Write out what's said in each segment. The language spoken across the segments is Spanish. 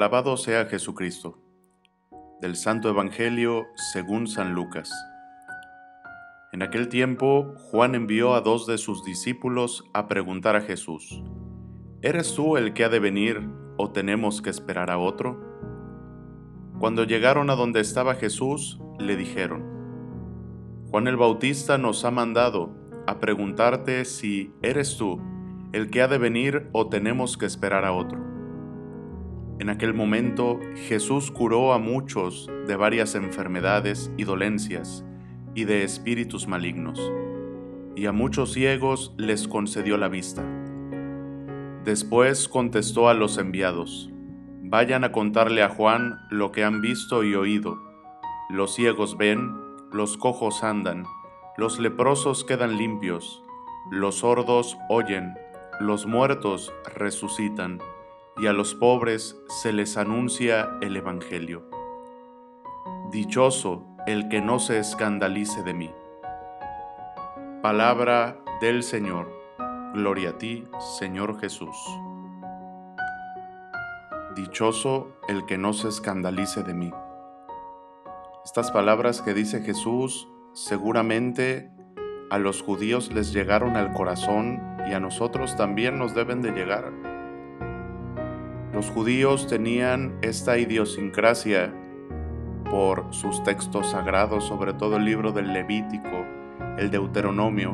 Alabado sea Jesucristo. Del Santo Evangelio según San Lucas. En aquel tiempo, Juan envió a dos de sus discípulos a preguntar a Jesús, ¿Eres tú el que ha de venir o tenemos que esperar a otro? Cuando llegaron a donde estaba Jesús, le dijeron, Juan el Bautista nos ha mandado a preguntarte si eres tú el que ha de venir o tenemos que esperar a otro. En aquel momento Jesús curó a muchos de varias enfermedades y dolencias y de espíritus malignos, y a muchos ciegos les concedió la vista. Después contestó a los enviados, vayan a contarle a Juan lo que han visto y oído. Los ciegos ven, los cojos andan, los leprosos quedan limpios, los sordos oyen, los muertos resucitan, y a los pobres se les anuncia el Evangelio. Dichoso el que no se escandalice de mí. Palabra del Señor. Gloria a ti, Señor Jesús. Dichoso el que no se escandalice de mí. Estas palabras que dice Jesús seguramente a los judíos les llegaron al corazón y a nosotros también nos deben de llegar. Los judíos tenían esta idiosincrasia por sus textos sagrados, sobre todo el libro del Levítico, el Deuteronomio,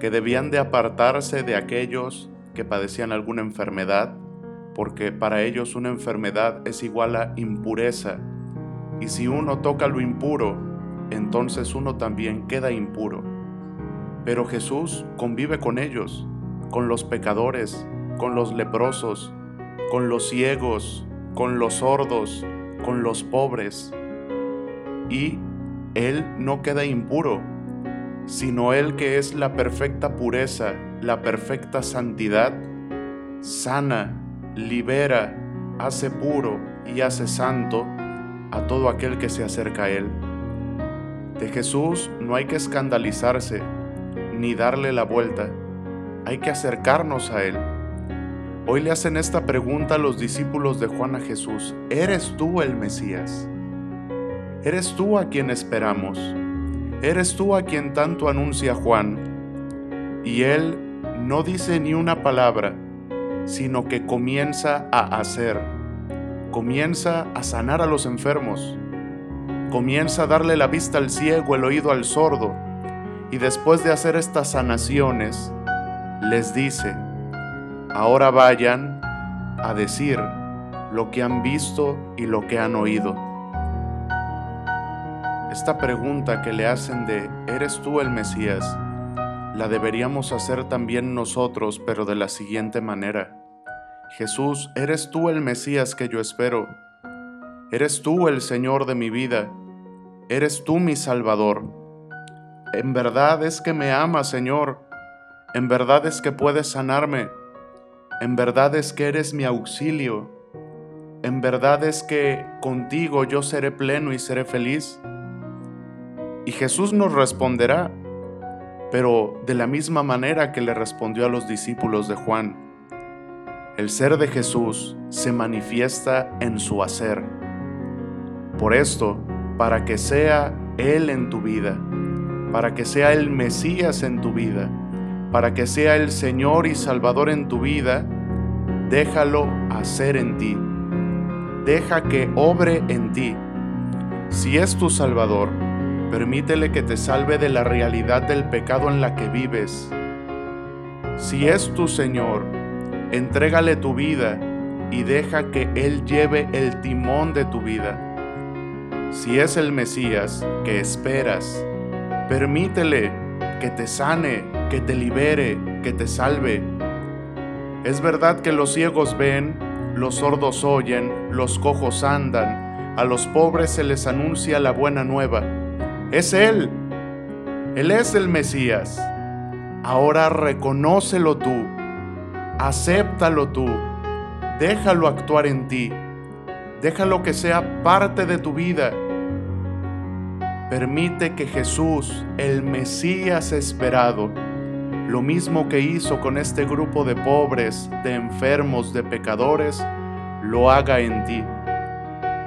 que debían de apartarse de aquellos que padecían alguna enfermedad, porque para ellos una enfermedad es igual a impureza, y si uno toca lo impuro, entonces uno también queda impuro. Pero Jesús convive con ellos, con los pecadores, con los leprosos, con los ciegos, con los sordos, con los pobres. Y Él no queda impuro, sino Él que es la perfecta pureza, la perfecta santidad, sana, libera, hace puro y hace santo a todo aquel que se acerca a Él. De Jesús no hay que escandalizarse ni darle la vuelta, hay que acercarnos a Él. Hoy le hacen esta pregunta a los discípulos de Juan a Jesús, ¿eres tú el Mesías? ¿Eres tú a quien esperamos? ¿Eres tú a quien tanto anuncia Juan? Y él no dice ni una palabra, sino que comienza a hacer, comienza a sanar a los enfermos, comienza a darle la vista al ciego, el oído al sordo, y después de hacer estas sanaciones, les dice, ahora vayan a decir lo que han visto y lo que han oído. Esta pregunta que le hacen de, ¿eres tú el Mesías? La deberíamos hacer también nosotros, pero de la siguiente manera. Jesús, ¿eres tú el Mesías que yo espero? ¿Eres tú el Señor de mi vida? ¿Eres tú mi Salvador? En verdad es que me amas, Señor. En verdad es que puedes sanarme. En verdad es que eres mi auxilio. En verdad es que contigo yo seré pleno y seré feliz. Y Jesús nos responderá, pero de la misma manera que le respondió a los discípulos de Juan. El ser de Jesús se manifiesta en su hacer. Por esto, para que sea Él en tu vida, para que sea el Mesías en tu vida, para que sea el Señor y Salvador en tu vida, déjalo hacer en ti. Deja que obre en ti. Si es tu Salvador, permítele que te salve de la realidad del pecado en la que vives. Si es tu Señor, entrégale tu vida y deja que Él lleve el timón de tu vida. Si es el Mesías que esperas, Permítele que te sane, que te libere, que te salve. Es verdad que los ciegos ven, los sordos oyen, los cojos andan, a los pobres se les anuncia la buena nueva. Es Él. Él es el Mesías. Ahora reconócelo tú, acéptalo tú, déjalo actuar en ti, déjalo que sea parte de tu vida Permite que Jesús, el Mesías esperado, lo mismo que hizo con este grupo de pobres, de enfermos, de pecadores, lo haga en ti.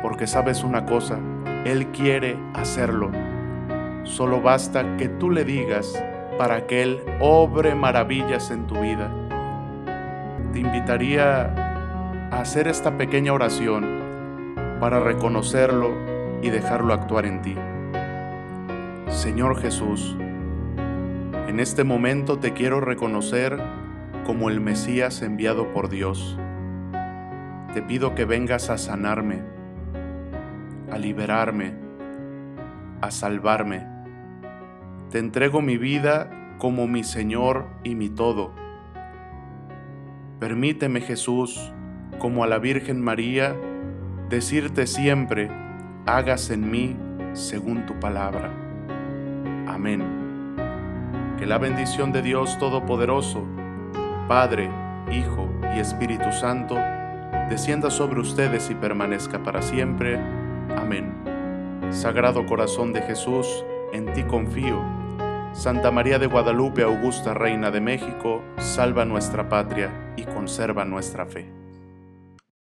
Porque sabes una cosa, Él quiere hacerlo. Solo basta que tú le digas para que Él obre maravillas en tu vida. Te invitaría a hacer esta pequeña oración para reconocerlo y dejarlo actuar en ti. Señor Jesús, en este momento te quiero reconocer como el Mesías enviado por Dios. Te pido que vengas a sanarme, a liberarme, a salvarme. Te entrego mi vida como mi Señor y mi todo. Permíteme Jesús, como a la Virgen María, decirte siempre, hagas en mí según tu palabra. Amén. Que la bendición de Dios Todopoderoso, Padre, Hijo y Espíritu Santo, descienda sobre ustedes y permanezca para siempre. Amén. Sagrado Corazón de Jesús, en ti confío. Santa María de Guadalupe, Augusta Reina de México, salva nuestra patria y conserva nuestra fe.